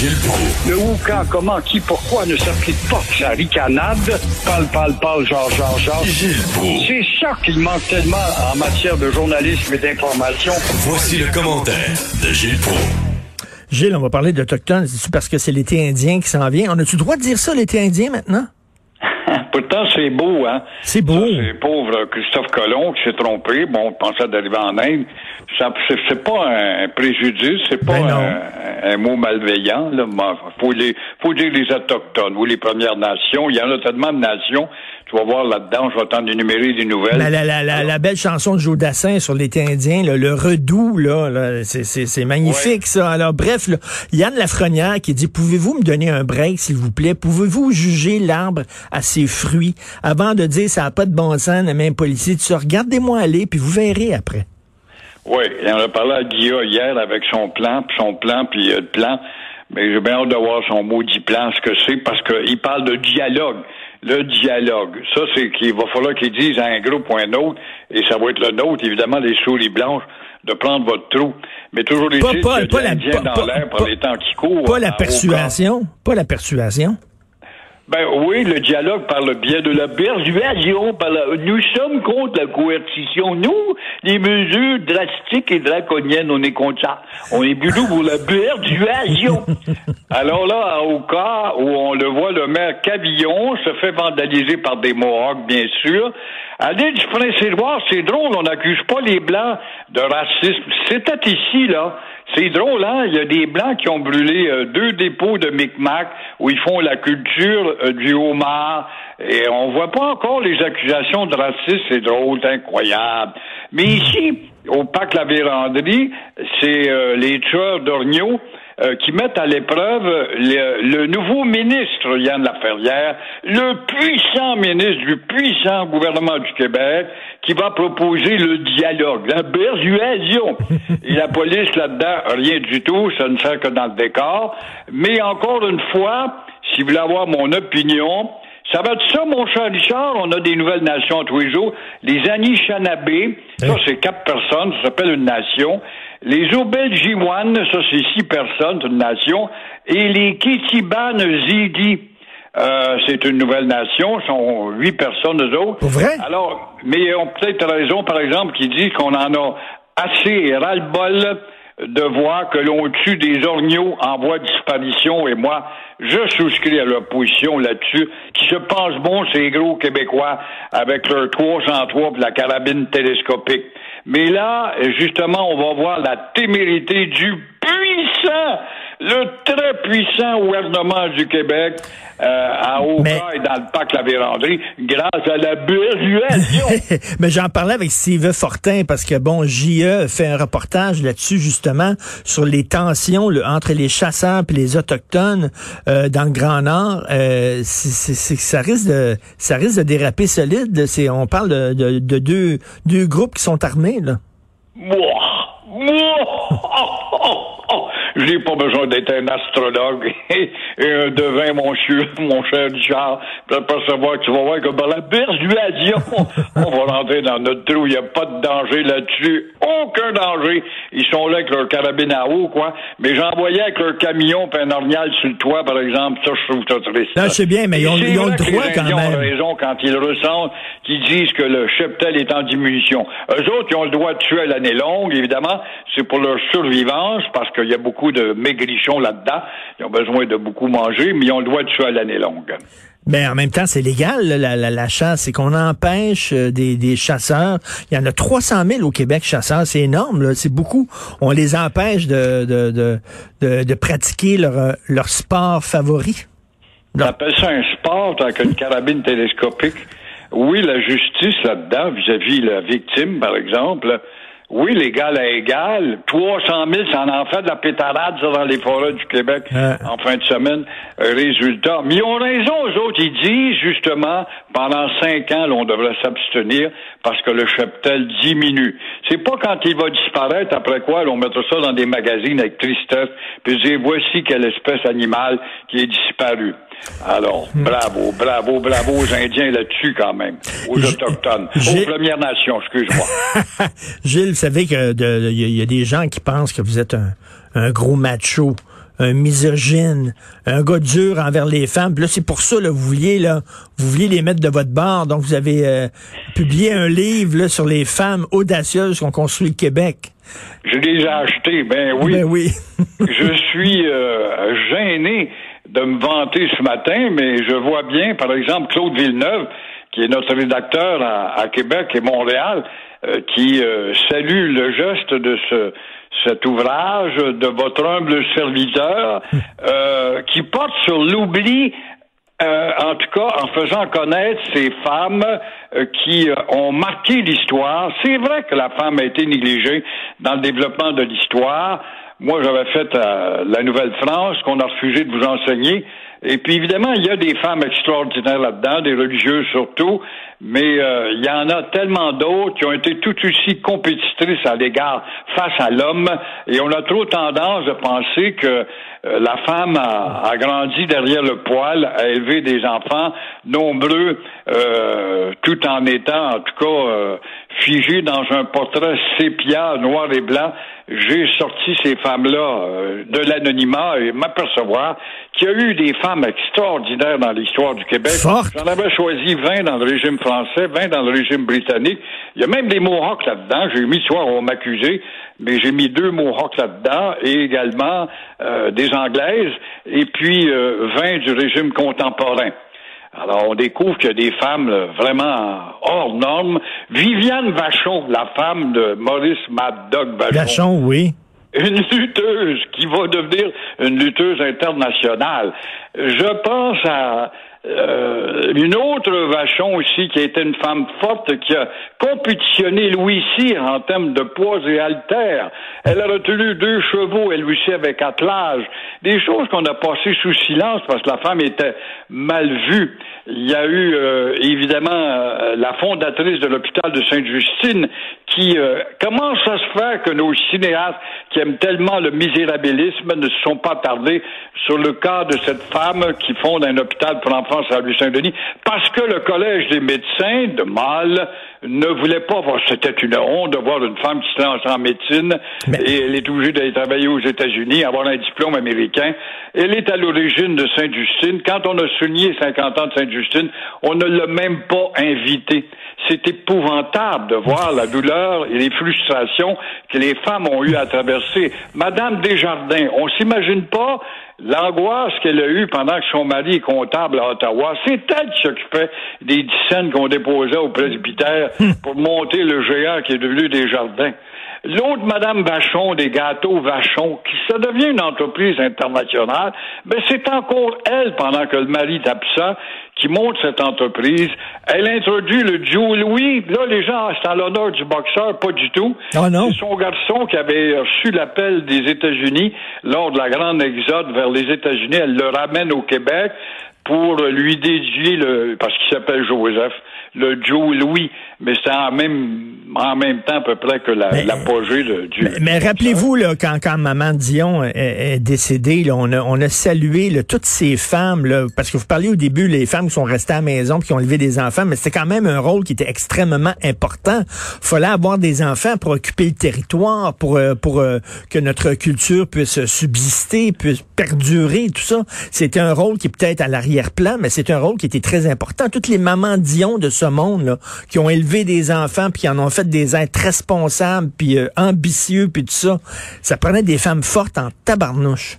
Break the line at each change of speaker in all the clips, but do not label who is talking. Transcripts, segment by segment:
Gilles Proulx.
Le où, quand, comment, qui, pourquoi ne s'applique pas sa ricanade? Parle, parle, parle, genre, genre, genre.
Gilles Proulx.
C'est ça qu'il manque tellement en matière de journalisme et d'information.
Voici le commentaire de Gilles Proulx.
Gilles, on va parler d'Autochtones. C'est parce que c'est l'été indien qui s'en vient? On a-tu le droit de dire ça, l'été indien, maintenant?
Pourtant, c'est beau, hein?
C'est beau.
C'est pauvre Christophe Colomb qui s'est trompé. Bon, on pensait d'arriver en Inde. Ça, c'est, pas un préjudice, c'est pas
Ben
un, un mot malveillant. Là. Faut, les, faut dire les Autochtones ou les Premières Nations. Il y en a tellement de nations. Tu vas voir là-dedans, je vais t'en énumérer des nouvelles.
La, la, la, la, la belle chanson de Joe Dassin sur l'été indien, là, le redout, là, là, c'est, c'est, c'est magnifique, ça. Alors, bref, là, Yann Lafrenière qui dit, pouvez-vous me donner un break, s'il vous plaît? Pouvez-vous juger l'arbre à ses fruits avant de dire ça n'a pas de bon sens, le même policier? Tu sais, regardez-moi aller, puis vous verrez après.
Oui, en a parlé à Guilla hier avec son plan, puis son plan, puis euh, le plan. Mais j'ai bien hâte de voir son maudit plan, ce que c'est, parce qu'il parle de dialogue. Le dialogue. Ça, c'est qu'il va falloir qu'ils disent à un groupe ou à un autre, et ça va être le nôtre, évidemment, les souris blanches, de prendre votre trou. Mais toujours les
Pas- pas- pas la-
dans l'air par les temps qui courent.
Pas la persuasion, pas la persuasion.
Ben oui, le dialogue par le biais de la persuasion. Par la... Nous sommes contre la coercition. Nous, les mesures drastiques et draconiennes, on est contre ça. On est plutôt pour la persuasion. Alors là, au cas où on le voit, le maire Cavillon se fait vandaliser par des Mohawks, bien sûr. À l'île du Prince-Édouard, c'est drôle, on n'accuse pas les Blancs de racisme. C'était ici, là. C'est drôle, hein? Il y a des Blancs qui ont brûlé euh, deux dépôts de Micmac où ils font la culture euh, du homard. Et on voit pas encore les accusations de racisme. C'est drôle, incroyable. Mais ici, au parc La Vérandrie, c'est euh, les tueurs d'Orgnaux euh, qui mettent à l'épreuve le, le nouveau ministre, Yann Laferrière, le puissant ministre du puissant gouvernement du Québec, qui va proposer le dialogue, la persuasion. Et la police là-dedans, rien du tout, ça ne sert que dans le décor. Mais encore une fois, si vous voulez avoir mon opinion, ça va être ça, mon cher Richard. On a des nouvelles nations tous les jours. Les Anishinaabe, ça, c'est quatre personnes, ça s'appelle une nation. Les Obeljiwan, ça, c'est six personnes, c'est une nation. Et les Kitiban Zidi, euh, c'est une nouvelle nation, sont huit personnes, eux autres.
Pour vrai?
Alors, mais ils ont peut-être raison, par exemple, qui dit qu'on en a assez ras-le-bol de voir que l'on tue des orgnaux en voie de disparition. Et moi, je souscris à leur position là-dessus, qui se pensent bons, ces gros Québécois, avec leur 303 et la carabine télescopique. Mais là, justement, on va voir la témérité du puissant, le très puissant gouvernement du Québec euh, à Oka
Mais-
et dans le parc La Vérandrie, grâce à la persuasion.
Mais j'en parlais avec Steve Fortin parce que bon, JE fait un reportage là-dessus justement sur les tensions entre les chasseurs et les autochtones euh, dans le Grand Nord. Euh, c'est- c'est- ça risque de ça risque de déraper solide. C'est on parle de, de- de deux deux groupes qui sont armés là.
Oh, oh. J'ai pas besoin d'être un astrologue et, et un devin, mon cher, mon cher Richard, pour percevoir que tu vas voir que par la persuasion, on va rentrer dans notre trou. Il n'y a pas de danger là-dessus. Aucun danger. Ils sont là avec leur carabine à eau, quoi. Mais j'en voyais avec leur camion puis un orignal sur le toit, par exemple. Ça, je trouve ça triste.
Non, sais bien, mais ils ont-
c'est
ils ont le droit quand
Indiens ont
même.
raison quand ils ressentent, qu'ils disent que le cheptel est en diminution. Eux autres, ils ont le droit de tuer à l'année longue, évidemment. C'est pour leur survivance, parce qu'il y a beaucoup de maigrichons là-dedans. Ils ont besoin de beaucoup manger, mais ils ont le droit de tuer à l'année longue.
Mais en même temps, c'est légal là, la, la, la chasse. C'est qu'on empêche euh, des, des chasseurs. Il y en a 300 000 au Québec chasseurs. C'est énorme. C'est beaucoup. On les empêche de de, de, de, de pratiquer leur, euh, leur sport favori.
On appelle ça un sport avec une carabine télescopique. Oui, la justice là-dedans, vis-à-vis la victime, par exemple, Oui, l'égal à égal. 300 000, ça en fait de la pétarade ça, dans les forêts du Québec en fin de semaine. résultat. Mais ils ont raison, eux autres. Ils disent, justement, pendant cinq ans, là, on devrait s'abstenir parce que le cheptel diminue. C'est pas quand il va disparaître, après quoi, là, on mettra ça dans des magazines avec tristesse, puis dire, voici quelle espèce animale qui est disparue. Alors, hmm. bravo, bravo, bravo aux Indiens là-dessus quand même, aux Autochtones, aux Premières Nations, excuse-moi.
Gilles, vous savez qu'il y, y, a des gens qui pensent que vous êtes un, un gros macho un misogyne, un gars dur envers les femmes. là, c'est pour ça, là, vous vouliez, là, vous vouliez les mettre de votre bord. Donc, vous avez euh, publié un livre là, sur les femmes audacieuses qui ont construit le Québec.
Je l'ai acheté, ben oui.
Ben oui.
je suis euh, gêné de me vanter ce matin, mais je vois bien, par exemple, Claude Villeneuve, qui est notre rédacteur à, Québec et Montréal, euh, qui salue le geste de ce cet ouvrage de votre humble serviteur euh, qui porte sur l'oubli euh, en tout cas, en faisant connaître ces femmes euh, qui ont marqué l'histoire. C'est vrai que la femme a été négligée dans le développement de l'histoire. Moi, j'avais fait la Nouvelle-France, qu'on a refusé de vous enseigner. Et puis évidemment, il y a des femmes extraordinaires là-dedans, des religieuses surtout, mais euh, il y en a tellement d'autres qui ont été tout aussi compétitrices à l'égard face à l'homme, et on a trop tendance de penser que euh, la femme a, grandi derrière le poil, a élevé des enfants nombreux, euh, tout en étant en tout cas figé dans un portrait sépia, noir et blanc j'ai sorti ces femmes-là euh, de l'anonymat et m'apercevoir qu'il y a eu des femmes extraordinaires dans l'histoire du Québec. J'en avais choisi 20 dans le régime français, 20 dans le régime britannique. Il y a même des Mohawks là-dedans. J'ai mis, soir, on m'accusait, mais j'ai mis deux Mohawks là-dedans et également euh, des Anglaises et puis euh, 20 du régime contemporain. Alors, on découvre qu'il y a des femmes vraiment hors normes. Viviane Vachon, la femme de Maurice Mad Dog Vachon.
Vachon, oui.
Une lutteuse qui va devenir une lutteuse internationale. Je pense à euh, une autre Vachon aussi, qui a été une femme forte, qui a compétitionné Louis Cyr en termes de poids et haltères. Elle a retenu deux chevaux, elle aussi avec attelage. Des choses qu'on a passées sous silence parce que la femme était mal vue. Il y a eu euh, évidemment euh, la fondatrice de l'hôpital de Sainte-Justine qui comment ça se fait que nos cinéastes qui aiment tellement le misérabilisme ne se sont pas tardés sur le cas de cette femme qui fonde un hôpital pour enfants à Saint-Denis, parce que le Collège des médecins de Mal ne voulait pas voir. C'était une honte de voir une femme qui se lance en médecine et elle est obligée d'aller travailler aux États-Unis, avoir un diplôme américain. Elle est à l'origine de Sainte-Justine. Quand on a souligné 50 ans de Sainte-Justine, on ne l'a même pas invitée. C'est épouvantable de voir la douleur et les frustrations que les femmes ont eu à traverser. Madame Desjardins, on s'imagine pas l'angoisse qu'elle a eue pendant que son mari est comptable à Ottawa, c'est elle qui s'occupait des scènes qu'on déposait au presbytère hmm. pour monter le géant qui est devenu des jardins. L'autre, Madame Vachon, des gâteaux Vachon, qui ça devient une entreprise internationale, ben c'est encore elle, pendant que le mari est absent, qui monte cette entreprise. Elle introduit le Joe Louis. Là, les gens, c'est en l'honneur du boxeur, pas du tout.
Oh non?
C'est son garçon qui avait reçu l'appel des États-Unis lors de la grande exode vers les États-Unis. Elle le ramène au Québec pour lui dédier le, parce qu'il s'appelle Joseph, le Joe Louis, mais c'est en même, en même temps à peu près que l'apogée la, du.
Mais, rappelez-vous, là, quand, quand Maman Dion est, décédée, là, on, a, on a salué là, toutes ces femmes, là, parce que vous parliez au début, les femmes qui sont restées à la maison qui ont élevé des enfants, mais c'était quand même un rôle qui était extrêmement important. fallait avoir des enfants pour occuper le territoire, pour, euh, pour euh, que notre culture puisse subsister, puisse perdurer, tout ça. C'était un rôle qui peut-être à l'arrière-plan, mais c'est un rôle qui était très important. Toutes les mamans Dion de monde qui ont élevé des enfants puis qui en ont fait des êtres responsables puis euh, ambitieux puis tout ça, ça prenait des femmes fortes en tabarnouche.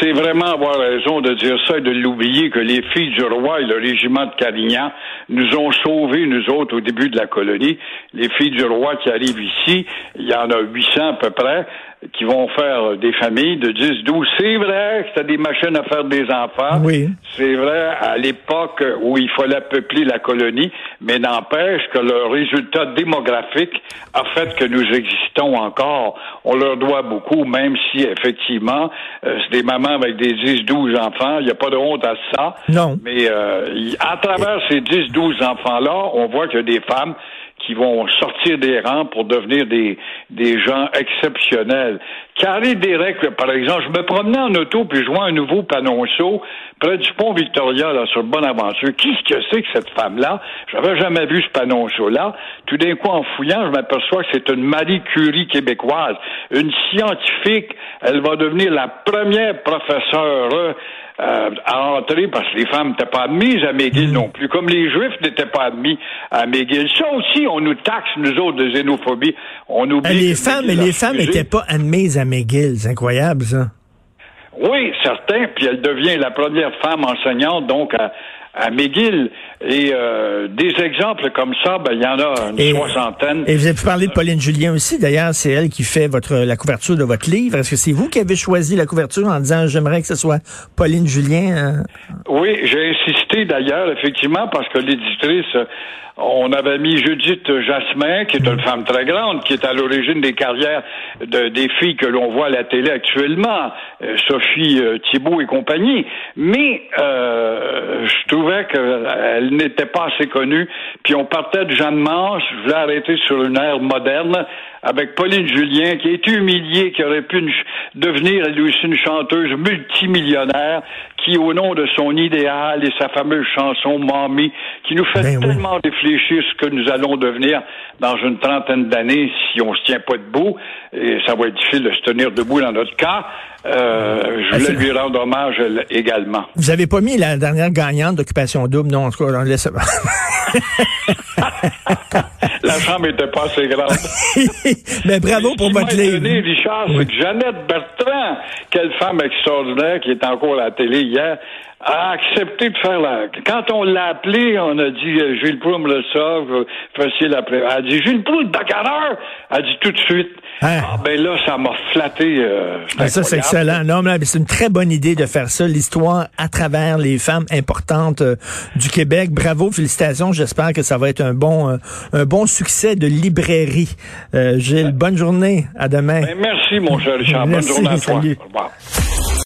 C'est vraiment avoir raison de dire ça et de l'oublier que les filles du roi et le régiment de Carignan nous ont sauvés, nous autres, au début de la colonie. Les filles du roi qui arrivent ici, il y en a 800 à peu près, qui vont faire des familles de 10, 12. C'est vrai que c'était des machines à faire des enfants.
Oui.
C'est vrai à l'époque où il fallait peupler la colonie, mais n'empêche que le résultat démographique a fait que nous existons encore. On leur doit beaucoup, même si effectivement, euh, c'est des mamans avec des 10, 12 enfants. Il n'y a pas de honte à ça.
Non.
Mais euh, à travers ces 10, 12 enfants-là, on voit qu'il y a des femmes qui vont sortir des rangs pour devenir des, des gens exceptionnels. Carré Derek, par exemple, je me promenais en auto puis je vois un nouveau panonceau près du pont Victoria, là, sur Bonaventure. Qu'est-ce que c'est que cette femme-là? J'avais jamais vu ce panonceau-là. Tout d'un coup, en fouillant, je m'aperçois que c'est une Marie Curie québécoise, une scientifique. Elle va devenir la première professeure euh, à entrer parce que les femmes n'étaient pas admises à McGill non plus, comme les Juifs n'étaient pas admis à McGill. Ça aussi, on nous taxe, nous autres, de xénophobie. On oublie
les
que
femmes, les femmes n'étaient pas admises à McGill. C'est incroyable, ça.
Oui, certain. Puis elle devient la première femme enseignante, donc, à, à McGill. Et euh, des exemples comme ça, ben, il y en a une
Et-
soixantaine.
Et vous avez pu parler de Pauline Julien aussi. D'ailleurs, c'est elle qui fait votre la couverture de votre livre. Est-ce que c'est vous qui avez choisi la couverture en disant j'aimerais que ce soit Pauline Julien? hein?
Oui, j'ai insisté d'ailleurs, effectivement, parce que l'éditrice, euh, on avait mis Judith Jasmin, qui est une femme très grande, qui est à l'origine des carrières de- des filles que l'on voit à la télé actuellement, euh, Sophie euh, Thibault et compagnie. Mais euh, je trouvais qu'elle n'était pas assez connue. Puis on partait de Jeanne Mance, je voulais arrêter sur une ère moderne avec Pauline Julien, qui a été humiliée, qui aurait pu une devenir elle aussi une chanteuse multimillionnaire, qui au nom de son idéal et sa fameuse chanson Mamie, qui nous fait
Ben oui.
tellement réfléchir ce que nous allons devenir dans une trentaine d'années si on se tient pas debout, et ça va être difficile de se tenir debout dans notre cas. Euh, je
Ah,
voulais lui rendre hommage également.
Vous avez pas mis la dernière gagnante d'Occupation Double? Non, en tout cas, on laisse
La chambre était pas assez grande.
Mais bravo pour votre livre.
Richard, c'est que Jeannette Bertrand, quelle femme extraordinaire qui est encore à la télé hier, a accepté de faire la... Quand on l'a appelé, on a dit euh, Gilles Proulx me le sauve, facile après. Elle a dit Gilles Proulx, heure? Elle a dit tout de suite.
Hein?
Ah ben là, ça m'a flatté. euh,
Ah, ça, c'est excellent. Non, mais c'est une très bonne idée de faire ça, l'histoire à travers les femmes importantes euh, du Québec. Bravo, félicitations. J'espère que ça va être un bon, euh, un bon succès de librairie. Euh, Gilles, bonne journée. À demain.
Ben, merci, mon cher Richard. Bonne journée à toi.
salut.
Au revoir.